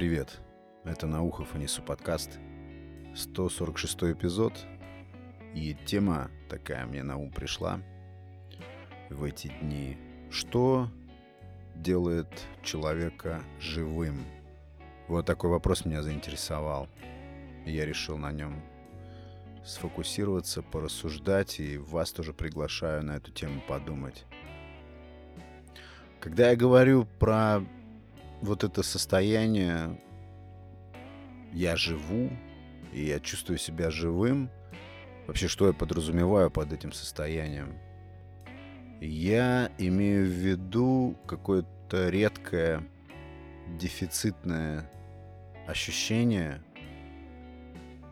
Привет, это Наухов и Несу подкаст, 146 эпизод, и тема такая мне на ум пришла в эти дни. Что делает человека живым? Вот такой вопрос меня заинтересовал, я решил на нем сфокусироваться, порассуждать, и вас тоже приглашаю на эту тему подумать. Когда я говорю про вот это состояние «я живу», и я чувствую себя живым, вообще что я подразумеваю под этим состоянием? Я имею в виду какое-то редкое дефицитное ощущение,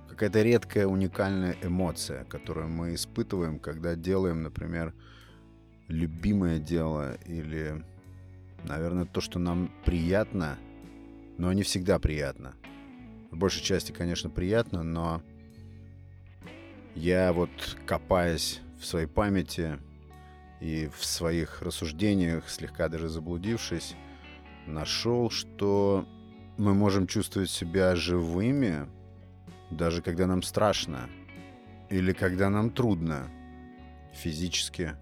какая-то редкая уникальная эмоция, которую мы испытываем, когда делаем, например, любимое дело или Наверное, то, что нам приятно, но не всегда приятно. В большей части, конечно, приятно, но я вот копаясь в своей памяти и в своих рассуждениях, слегка даже заблудившись, нашел, что мы можем чувствовать себя живыми, даже когда нам страшно или когда нам трудно физически,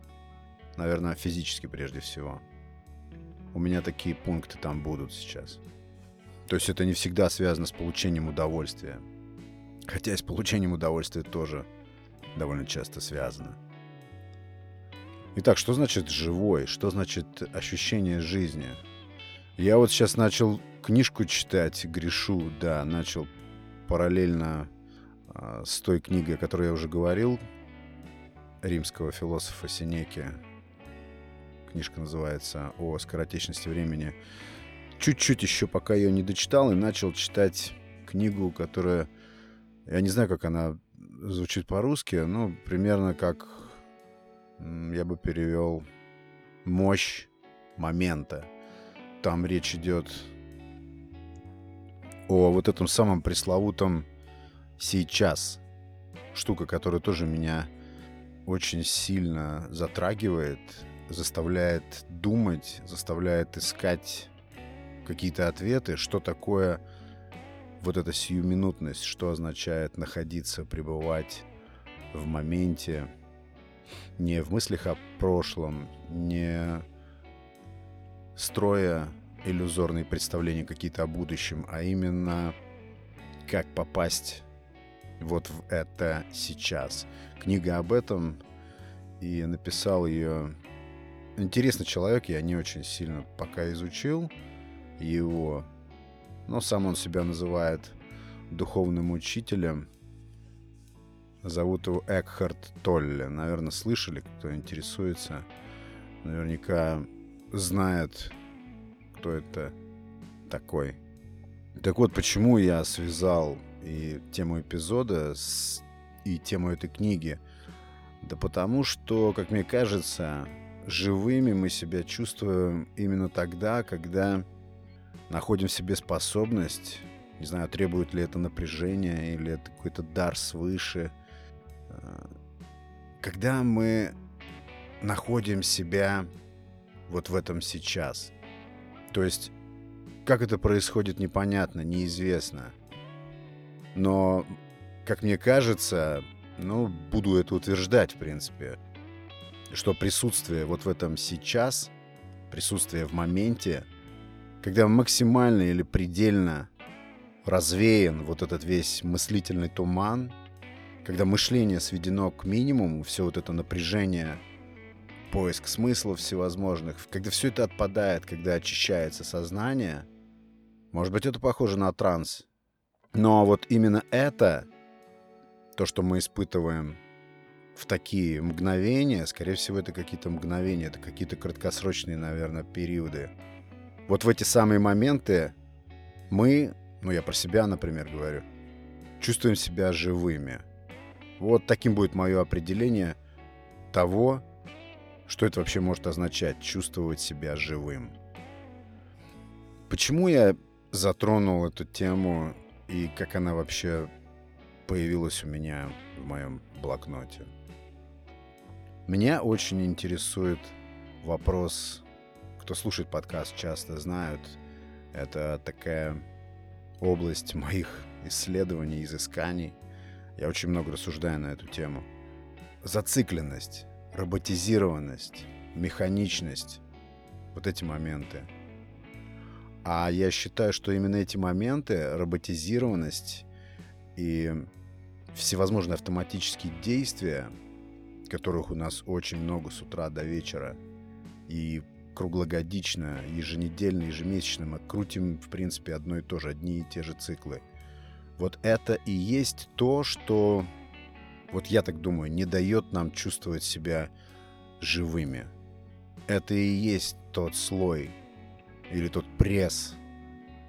наверное, физически прежде всего у меня такие пункты там будут сейчас. То есть это не всегда связано с получением удовольствия. Хотя и с получением удовольствия тоже довольно часто связано. Итак, что значит живой? Что значит ощущение жизни? Я вот сейчас начал книжку читать, грешу, да, начал параллельно э, с той книгой, о которой я уже говорил, римского философа Синеки книжка называется, о скоротечности времени. Чуть-чуть еще, пока ее не дочитал, и начал читать книгу, которая... Я не знаю, как она звучит по-русски, но примерно как я бы перевел «Мощь момента». Там речь идет о вот этом самом пресловутом «сейчас». Штука, которая тоже меня очень сильно затрагивает заставляет думать, заставляет искать какие-то ответы, что такое вот эта сиюминутность, что означает находиться, пребывать в моменте, не в мыслях о прошлом, не строя иллюзорные представления какие-то о будущем, а именно как попасть вот в это сейчас. Книга об этом, и написал ее интересный человек, я не очень сильно пока изучил его, но сам он себя называет духовным учителем. Зовут его Экхард Толле. Наверное, слышали, кто интересуется. Наверняка знает, кто это такой. Так вот, почему я связал и тему эпизода с, и тему этой книги? Да потому что, как мне кажется, живыми мы себя чувствуем именно тогда, когда находим в себе способность, не знаю, требует ли это напряжение или это какой-то дар свыше, э, когда мы находим себя вот в этом сейчас. То есть, как это происходит, непонятно, неизвестно. Но, как мне кажется, ну, буду это утверждать, в принципе, что присутствие вот в этом сейчас, присутствие в моменте, когда максимально или предельно развеян вот этот весь мыслительный туман, когда мышление сведено к минимуму, все вот это напряжение, поиск смыслов всевозможных, когда все это отпадает, когда очищается сознание, может быть, это похоже на транс. Но вот именно это, то, что мы испытываем в такие мгновения, скорее всего, это какие-то мгновения, это какие-то краткосрочные, наверное, периоды. Вот в эти самые моменты мы, ну я про себя, например, говорю, чувствуем себя живыми. Вот таким будет мое определение того, что это вообще может означать, чувствовать себя живым. Почему я затронул эту тему и как она вообще появилась у меня в моем блокноте? Меня очень интересует вопрос, кто слушает подкаст, часто знают, это такая область моих исследований, изысканий. Я очень много рассуждаю на эту тему. Зацикленность, роботизированность, механичность. Вот эти моменты. А я считаю, что именно эти моменты, роботизированность и всевозможные автоматические действия, которых у нас очень много с утра до вечера, и круглогодично, еженедельно, ежемесячно мы крутим, в принципе, одно и то же, одни и те же циклы. Вот это и есть то, что, вот я так думаю, не дает нам чувствовать себя живыми. Это и есть тот слой или тот пресс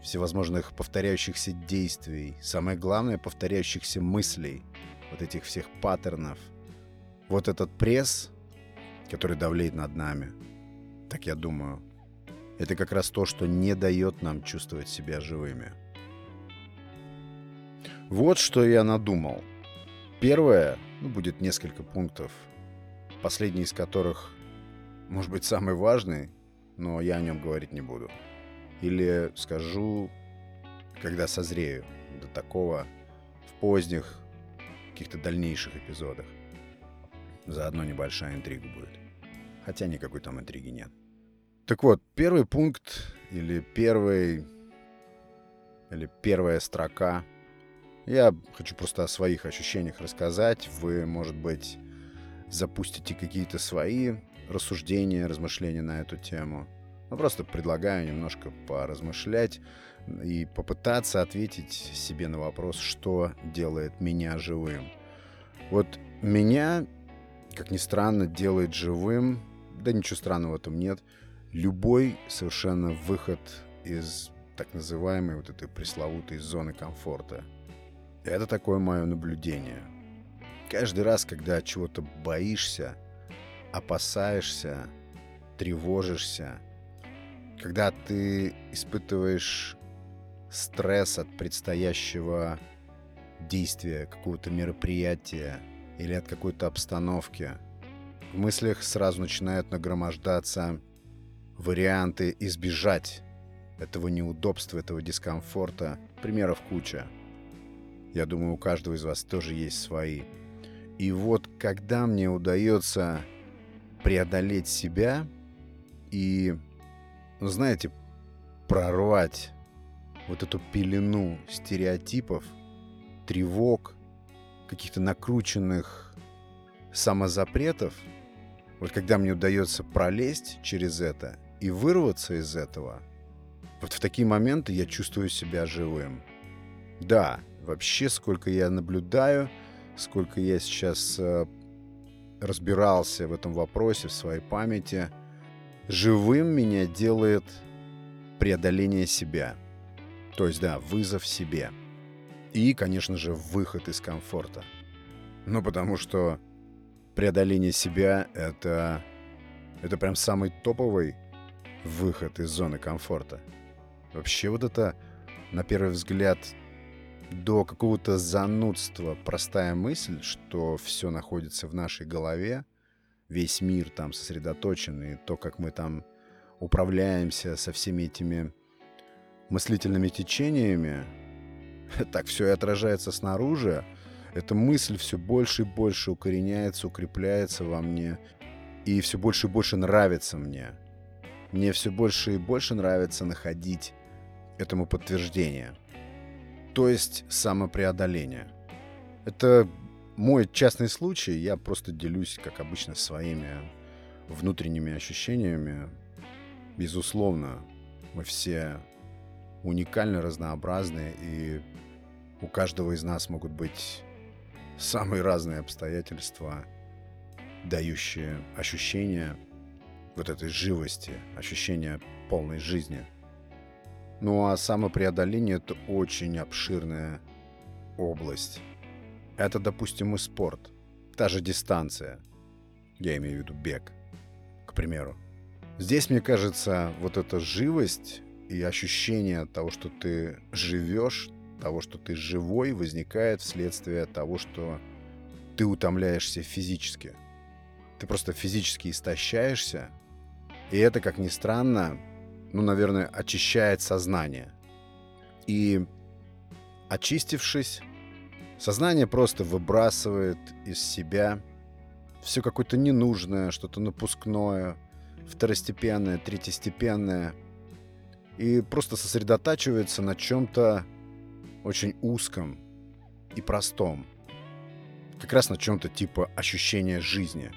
всевозможных повторяющихся действий, самое главное, повторяющихся мыслей, вот этих всех паттернов. Вот этот пресс, который давлеет над нами, так я думаю, это как раз то, что не дает нам чувствовать себя живыми. Вот что я надумал. Первое, ну, будет несколько пунктов, последний из которых, может быть, самый важный, но я о нем говорить не буду. Или скажу, когда созрею до такого в поздних каких-то дальнейших эпизодах. Заодно небольшая интрига будет. Хотя никакой там интриги нет. Так вот, первый пункт или первый или первая строка — я хочу просто о своих ощущениях рассказать. Вы, может быть, запустите какие-то свои рассуждения, размышления на эту тему. Ну, просто предлагаю немножко поразмышлять и попытаться ответить себе на вопрос, что делает меня живым. Вот меня, как ни странно, делает живым, да ничего странного в этом нет, любой совершенно выход из так называемой вот этой пресловутой зоны комфорта – это такое мое наблюдение. Каждый раз, когда чего-то боишься, опасаешься, тревожишься, когда ты испытываешь стресс от предстоящего действия, какого-то мероприятия или от какой-то обстановки, в мыслях сразу начинают нагромождаться варианты избежать этого неудобства, этого дискомфорта. Примеров куча. Я думаю, у каждого из вас тоже есть свои. И вот когда мне удается преодолеть себя и, ну, знаете, прорвать вот эту пелену стереотипов, тревог, каких-то накрученных самозапретов, вот когда мне удается пролезть через это и вырваться из этого, вот в такие моменты я чувствую себя живым. Да, вообще, сколько я наблюдаю, сколько я сейчас э, разбирался в этом вопросе в своей памяти, живым меня делает преодоление себя. То есть, да, вызов себе. И, конечно же, выход из комфорта. Ну, потому что преодоление себя — это, это прям самый топовый выход из зоны комфорта. Вообще вот это, на первый взгляд, до какого-то занудства простая мысль, что все находится в нашей голове, весь мир там сосредоточен, и то, как мы там управляемся со всеми этими мыслительными течениями, так все и отражается снаружи, эта мысль все больше и больше укореняется, укрепляется во мне, и все больше и больше нравится мне. Мне все больше и больше нравится находить этому подтверждение – то есть самопреодоление. Это мой частный случай, я просто делюсь, как обычно, своими внутренними ощущениями. Безусловно, мы все уникально разнообразны, и у каждого из нас могут быть самые разные обстоятельства, дающие ощущение вот этой живости, ощущение полной жизни – ну а самопреодоление — это очень обширная область. Это, допустим, и спорт. Та же дистанция. Я имею в виду бег, к примеру. Здесь, мне кажется, вот эта живость и ощущение того, что ты живешь, того, что ты живой, возникает вследствие того, что ты утомляешься физически. Ты просто физически истощаешься. И это, как ни странно, ну, наверное, очищает сознание. И очистившись, сознание просто выбрасывает из себя все какое-то ненужное, что-то напускное, второстепенное, третьестепенное, и просто сосредотачивается на чем-то очень узком и простом. Как раз на чем-то типа ощущения жизни.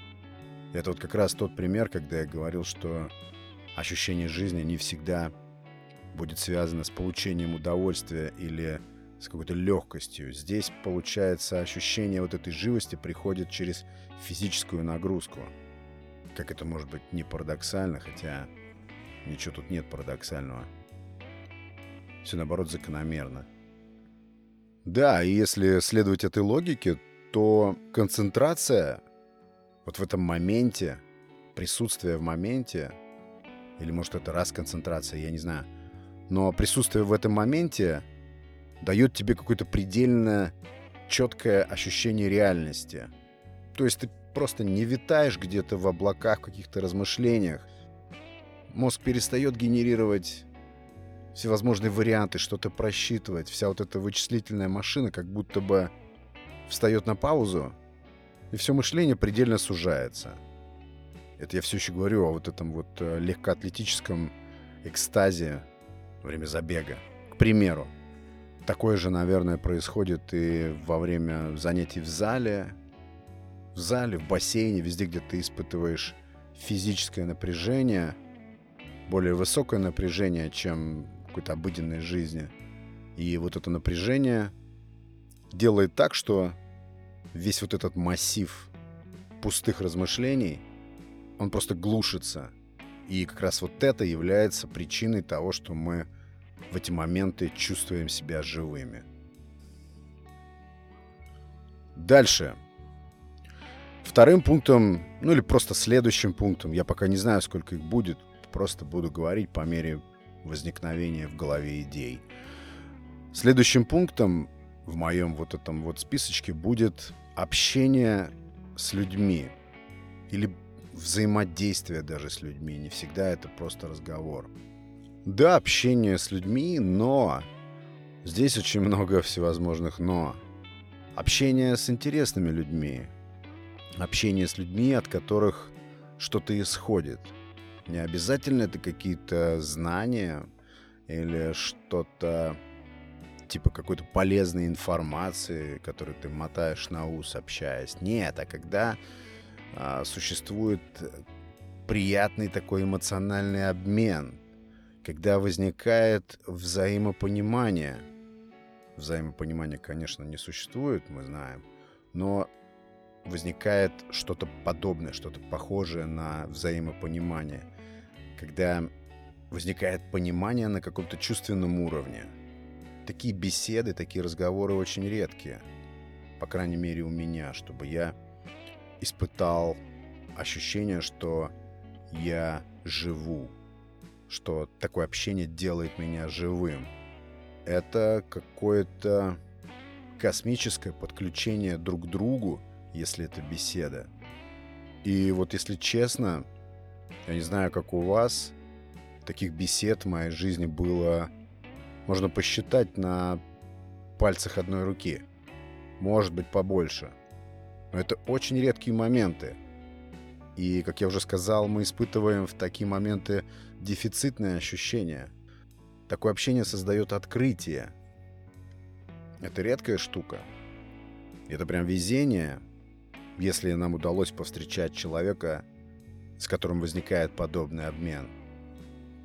Это вот как раз тот пример, когда я говорил, что ощущение жизни не всегда будет связано с получением удовольствия или с какой-то легкостью. Здесь, получается, ощущение вот этой живости приходит через физическую нагрузку. Как это может быть не парадоксально, хотя ничего тут нет парадоксального. Все наоборот закономерно. Да, и если следовать этой логике, то концентрация вот в этом моменте, присутствие в моменте, или может это раз концентрация, я не знаю, но присутствие в этом моменте дает тебе какое-то предельно четкое ощущение реальности. То есть ты просто не витаешь где-то в облаках, в каких-то размышлениях. Мозг перестает генерировать всевозможные варианты, что-то просчитывать. Вся вот эта вычислительная машина как будто бы встает на паузу, и все мышление предельно сужается. Это я все еще говорю о вот этом вот э, легкоатлетическом экстазе во время забега. К примеру, такое же, наверное, происходит и во время занятий в зале, в зале, в бассейне, везде, где ты испытываешь физическое напряжение, более высокое напряжение, чем какой-то обыденной жизни. И вот это напряжение делает так, что весь вот этот массив пустых размышлений, он просто глушится. И как раз вот это является причиной того, что мы в эти моменты чувствуем себя живыми. Дальше. Вторым пунктом, ну или просто следующим пунктом, я пока не знаю, сколько их будет, просто буду говорить по мере возникновения в голове идей. Следующим пунктом в моем вот этом вот списочке будет общение с людьми или взаимодействие даже с людьми. Не всегда это просто разговор. Да, общение с людьми, но здесь очень много всевозможных но. Общение с интересными людьми. Общение с людьми, от которых что-то исходит. Не обязательно это какие-то знания или что-то типа какой-то полезной информации, которую ты мотаешь на ус, общаясь. Нет, а когда а, существует приятный такой эмоциональный обмен, когда возникает взаимопонимание. Взаимопонимания, конечно, не существует, мы знаем, но возникает что-то подобное, что-то похожее на взаимопонимание, когда возникает понимание на каком-то чувственном уровне. Такие беседы, такие разговоры очень редкие, по крайней мере у меня, чтобы я испытал ощущение, что я живу, что такое общение делает меня живым. Это какое-то космическое подключение друг к другу, если это беседа. И вот если честно, я не знаю, как у вас, таких бесед в моей жизни было, можно посчитать на пальцах одной руки. Может быть, побольше. Но это очень редкие моменты. И, как я уже сказал, мы испытываем в такие моменты дефицитное ощущение. Такое общение создает открытие. Это редкая штука. Это прям везение, если нам удалось повстречать человека, с которым возникает подобный обмен.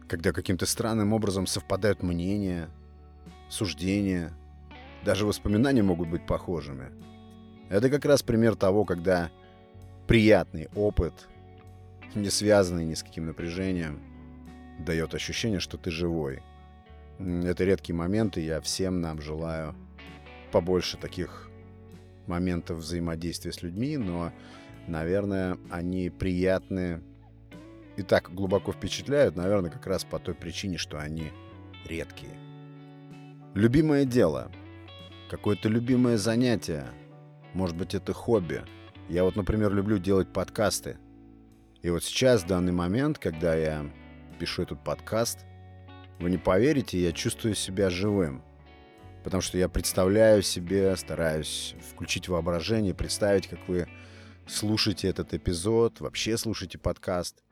Когда каким-то странным образом совпадают мнения, суждения, даже воспоминания могут быть похожими. Это как раз пример того, когда приятный опыт, не связанный ни с каким напряжением, дает ощущение, что ты живой. Это редкие моменты, я всем нам желаю побольше таких моментов взаимодействия с людьми, но, наверное, они приятны и так глубоко впечатляют, наверное, как раз по той причине, что они редкие. Любимое дело, какое-то любимое занятие, может быть, это хобби – я вот, например, люблю делать подкасты. И вот сейчас, в данный момент, когда я пишу этот подкаст, вы не поверите, я чувствую себя живым. потому что я представляю себе, стараюсь включить воображение, представить, как вы слушаете этот эпизод, вообще слушаете подкаст,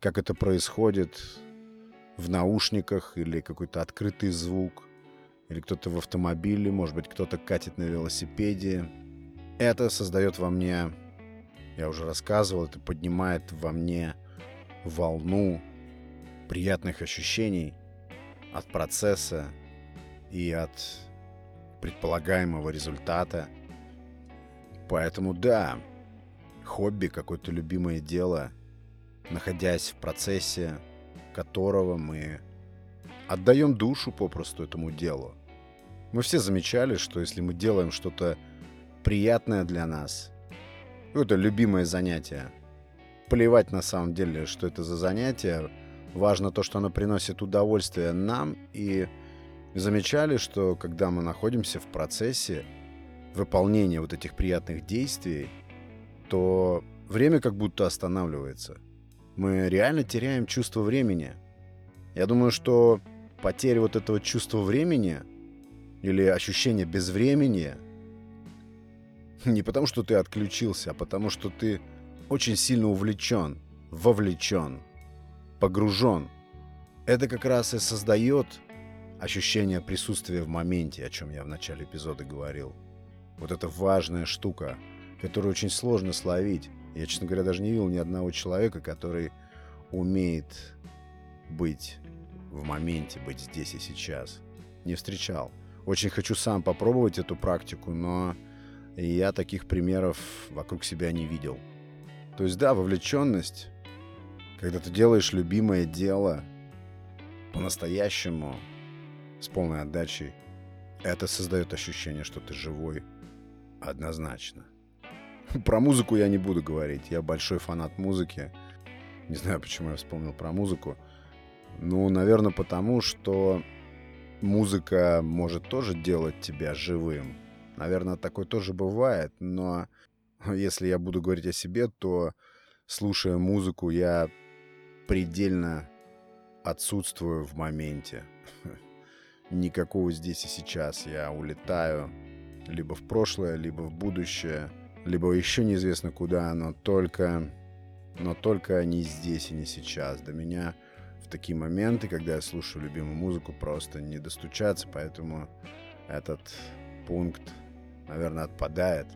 как это происходит в наушниках или какой-то открытый звук, или кто-то в автомобиле, может быть, кто-то катит на велосипеде. Это создает во мне, я уже рассказывал, это поднимает во мне волну приятных ощущений от процесса и от предполагаемого результата. Поэтому да, хобби, какое-то любимое дело, находясь в процессе которого мы отдаем душу попросту этому делу. Мы все замечали, что если мы делаем что-то приятное для нас, это любимое занятие, плевать на самом деле, что это за занятие, важно то, что оно приносит удовольствие нам, и замечали, что когда мы находимся в процессе выполнения вот этих приятных действий, то время как будто останавливается. Мы реально теряем чувство времени. Я думаю, что потеря вот этого чувства времени или ощущение безвремени не потому, что ты отключился, а потому, что ты очень сильно увлечен, вовлечен, погружен. Это как раз и создает ощущение присутствия в моменте, о чем я в начале эпизода говорил. Вот это важная штука, которую очень сложно словить. Я, честно говоря, даже не видел ни одного человека, который умеет быть в моменте, быть здесь и сейчас. Не встречал. Очень хочу сам попробовать эту практику, но я таких примеров вокруг себя не видел. То есть, да, вовлеченность, когда ты делаешь любимое дело по-настоящему, с полной отдачей, это создает ощущение, что ты живой однозначно. Про музыку я не буду говорить. Я большой фанат музыки. Не знаю, почему я вспомнил про музыку. Ну, наверное, потому что музыка может тоже делать тебя живым. Наверное, такое тоже бывает, но если я буду говорить о себе, то, слушая музыку, я предельно отсутствую в моменте. Никакого здесь и сейчас. Я улетаю либо в прошлое, либо в будущее, либо еще неизвестно куда, но только, но только не здесь и не сейчас. До меня в такие моменты, когда я слушаю любимую музыку, просто не достучаться, поэтому этот пункт, наверное, отпадает.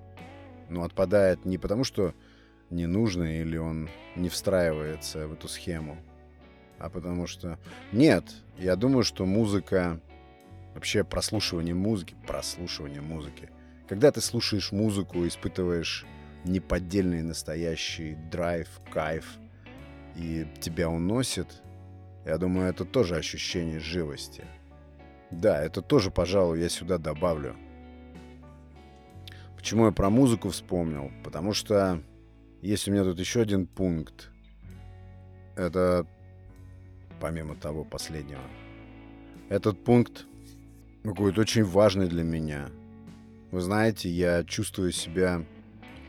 Но отпадает не потому, что не нужно или он не встраивается в эту схему, а потому что... Нет, я думаю, что музыка Вообще прослушивание музыки, прослушивание музыки. Когда ты слушаешь музыку, испытываешь неподдельный настоящий драйв, кайф, и тебя уносит, я думаю, это тоже ощущение живости. Да, это тоже, пожалуй, я сюда добавлю. Почему я про музыку вспомнил? Потому что есть у меня тут еще один пункт. Это помимо того последнего. Этот пункт какой-то очень важный для меня. Вы знаете, я чувствую себя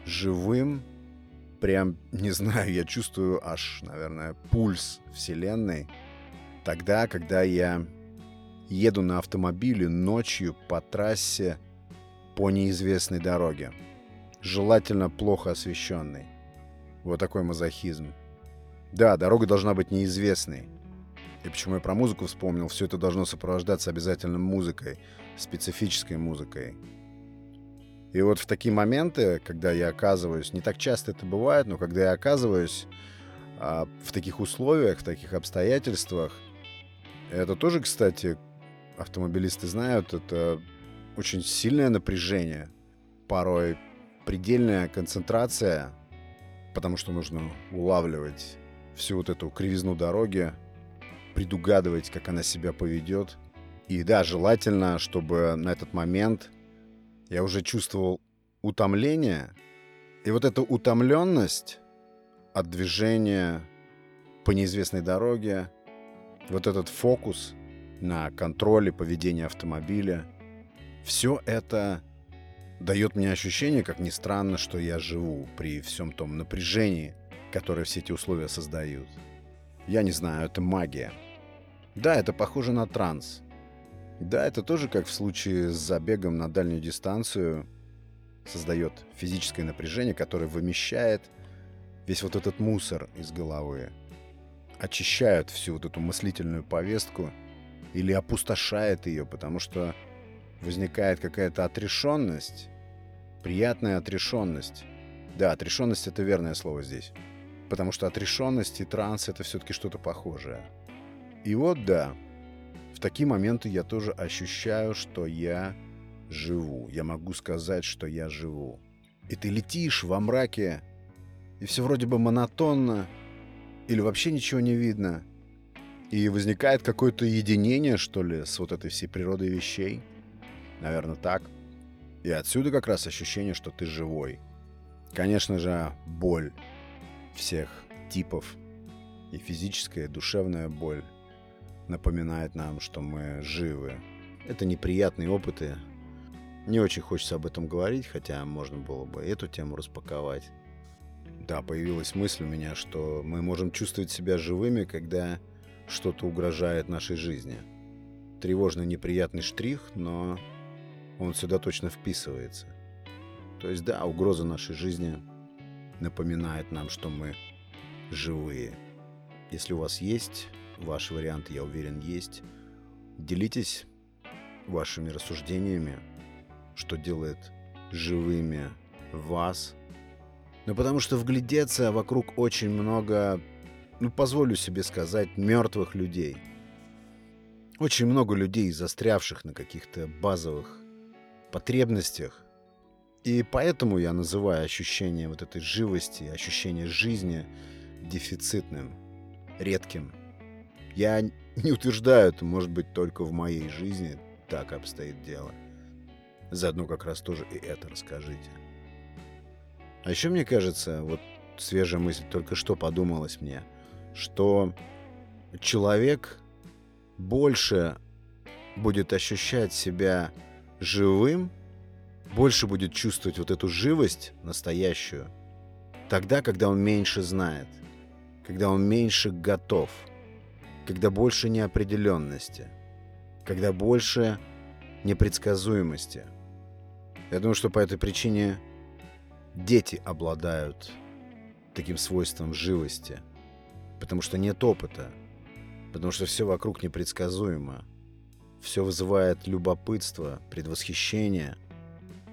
живым, прям, не знаю, я чувствую аж, наверное, пульс Вселенной. Тогда, когда я еду на автомобиле ночью по трассе по неизвестной дороге. Желательно плохо освещенной. Вот такой мазохизм. Да, дорога должна быть неизвестной. И почему я про музыку вспомнил, все это должно сопровождаться обязательно музыкой, специфической музыкой. И вот в такие моменты, когда я оказываюсь, не так часто это бывает, но когда я оказываюсь а, в таких условиях, в таких обстоятельствах, это тоже, кстати, автомобилисты знают, это очень сильное напряжение, порой предельная концентрация, потому что нужно улавливать всю вот эту кривизну дороги, предугадывать, как она себя поведет. И да, желательно, чтобы на этот момент я уже чувствовал утомление. И вот эта утомленность от движения по неизвестной дороге, вот этот фокус на контроле поведения автомобиля, все это дает мне ощущение, как ни странно, что я живу при всем том напряжении, которое все эти условия создают. Я не знаю, это магия. Да, это похоже на транс. Да, это тоже как в случае с забегом на дальнюю дистанцию создает физическое напряжение, которое вымещает весь вот этот мусор из головы, очищает всю вот эту мыслительную повестку или опустошает ее, потому что возникает какая-то отрешенность, приятная отрешенность. Да, отрешенность — это верное слово здесь. Потому что отрешенность и транс — это все-таки что-то похожее. И вот да, в такие моменты я тоже ощущаю, что я живу. Я могу сказать, что я живу. И ты летишь во мраке, и все вроде бы монотонно, или вообще ничего не видно. И возникает какое-то единение, что ли, с вот этой всей природой вещей. Наверное, так. И отсюда как раз ощущение, что ты живой. Конечно же, боль всех типов, и физическая, и душевная боль напоминает нам, что мы живы. Это неприятные опыты. Не очень хочется об этом говорить, хотя можно было бы эту тему распаковать. Да, появилась мысль у меня, что мы можем чувствовать себя живыми, когда что-то угрожает нашей жизни. Тревожный неприятный штрих, но он сюда точно вписывается. То есть да, угроза нашей жизни напоминает нам, что мы живые. Если у вас есть ваш вариант, я уверен, есть, делитесь вашими рассуждениями, что делает живыми вас. Ну, потому что вглядеться вокруг очень много, ну, позволю себе сказать, мертвых людей. Очень много людей, застрявших на каких-то базовых потребностях. И поэтому я называю ощущение вот этой живости, ощущение жизни дефицитным, редким. Я не утверждаю, это может быть только в моей жизни так обстоит дело. Заодно как раз тоже и это расскажите. А еще мне кажется, вот свежая мысль только что подумалась мне, что человек больше будет ощущать себя живым, больше будет чувствовать вот эту живость настоящую, тогда, когда он меньше знает, когда он меньше готов, когда больше неопределенности, когда больше непредсказуемости. Я думаю, что по этой причине дети обладают таким свойством живости, потому что нет опыта, потому что все вокруг непредсказуемо – все вызывает любопытство, предвосхищение.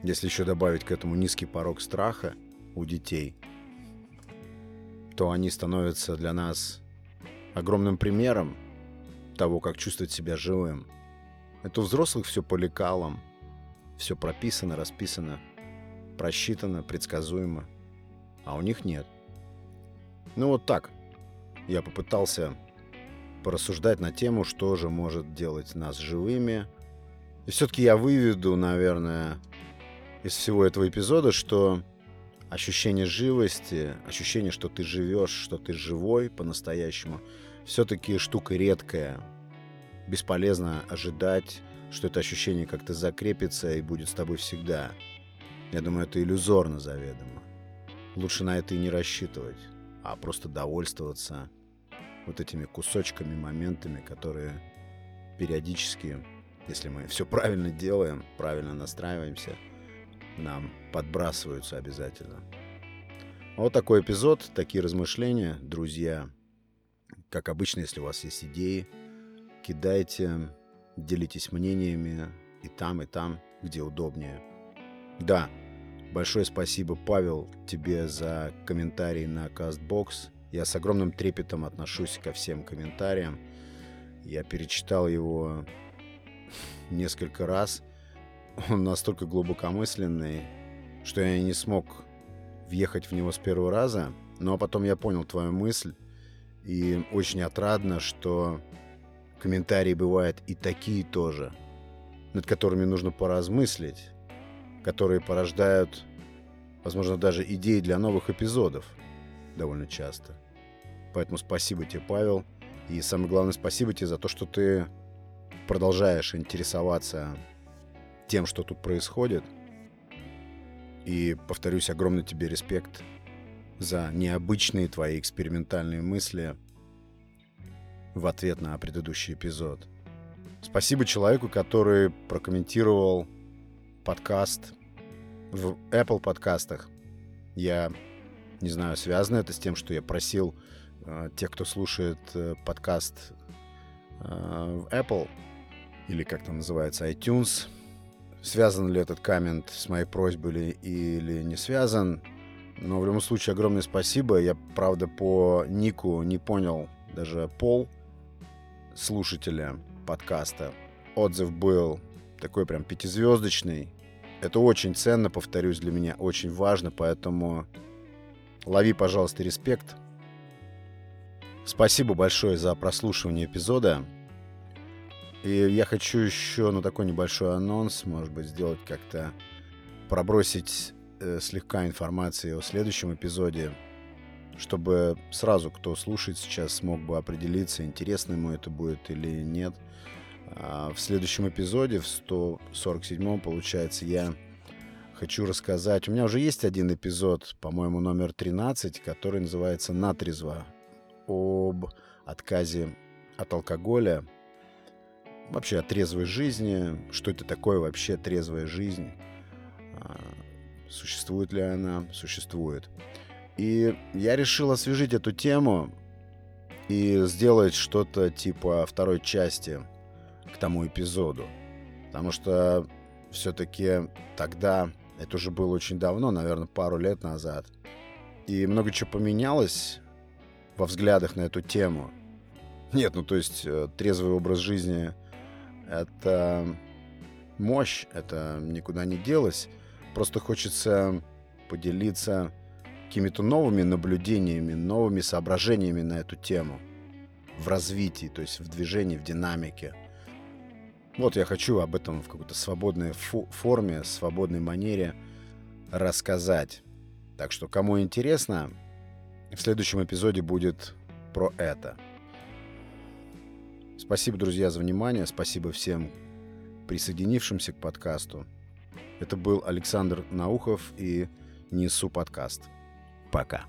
Если еще добавить к этому низкий порог страха у детей, то они становятся для нас огромным примером того, как чувствовать себя живым. Это у взрослых все по лекалам, все прописано, расписано, просчитано, предсказуемо, а у них нет. Ну вот так. Я попытался порассуждать на тему, что же может делать нас живыми. И все-таки я выведу, наверное, из всего этого эпизода, что ощущение живости, ощущение, что ты живешь, что ты живой по-настоящему, все-таки штука редкая. Бесполезно ожидать, что это ощущение как-то закрепится и будет с тобой всегда. Я думаю, это иллюзорно заведомо. Лучше на это и не рассчитывать, а просто довольствоваться вот этими кусочками, моментами, которые периодически, если мы все правильно делаем, правильно настраиваемся, нам подбрасываются обязательно. Вот такой эпизод, такие размышления, друзья. Как обычно, если у вас есть идеи, кидайте, делитесь мнениями и там, и там, где удобнее. Да, большое спасибо, Павел, тебе за комментарий на CastBox. Я с огромным трепетом отношусь ко всем комментариям. Я перечитал его несколько раз. Он настолько глубокомысленный, что я не смог въехать в него с первого раза. Но потом я понял твою мысль. И очень отрадно, что комментарии бывают и такие тоже, над которыми нужно поразмыслить, которые порождают, возможно, даже идеи для новых эпизодов довольно часто. Поэтому спасибо тебе, Павел. И самое главное, спасибо тебе за то, что ты продолжаешь интересоваться тем, что тут происходит. И, повторюсь, огромный тебе респект за необычные твои экспериментальные мысли в ответ на предыдущий эпизод. Спасибо человеку, который прокомментировал подкаст в Apple подкастах. Я не знаю, связано это с тем, что я просил э, тех, кто слушает э, подкаст э, в Apple, или как там называется, iTunes, связан ли этот коммент с моей просьбой или, или не связан. Но в любом случае огромное спасибо. Я, правда, по нику не понял даже пол слушателя подкаста. Отзыв был такой прям пятизвездочный. Это очень ценно, повторюсь, для меня очень важно, поэтому лови, пожалуйста, респект. Спасибо большое за прослушивание эпизода. И я хочу еще, ну, такой небольшой анонс, может быть, сделать как-то, пробросить слегка информации о следующем эпизоде, чтобы сразу, кто слушает сейчас, смог бы определиться, интересно ему это будет или нет. А в следующем эпизоде, в 147-м, получается, я хочу рассказать. У меня уже есть один эпизод, по-моему, номер 13, который называется «Натрезво» об отказе от алкоголя, вообще о трезвой жизни, что это такое вообще трезвая жизнь, а, существует ли она, существует. И я решил освежить эту тему и сделать что-то типа второй части к тому эпизоду. Потому что все-таки тогда, это уже было очень давно, наверное, пару лет назад, и много чего поменялось во взглядах на эту тему. Нет, ну то есть э, трезвый образ жизни — это мощь, это никуда не делось. Просто хочется поделиться какими-то новыми наблюдениями, новыми соображениями на эту тему в развитии, то есть в движении, в динамике. Вот я хочу об этом в какой-то свободной форме, свободной манере рассказать. Так что, кому интересно, в следующем эпизоде будет про это. Спасибо, друзья, за внимание. Спасибо всем присоединившимся к подкасту. Это был Александр Наухов и Несу подкаст. Пока.